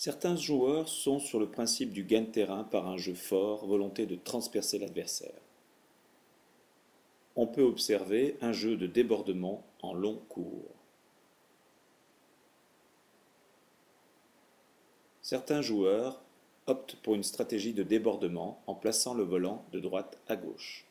Certains joueurs sont sur le principe du gain de terrain par un jeu fort, volonté de transpercer l'adversaire. On peut observer un jeu de débordement en long cours. Certains joueurs optent pour une stratégie de débordement en plaçant le volant de droite à gauche.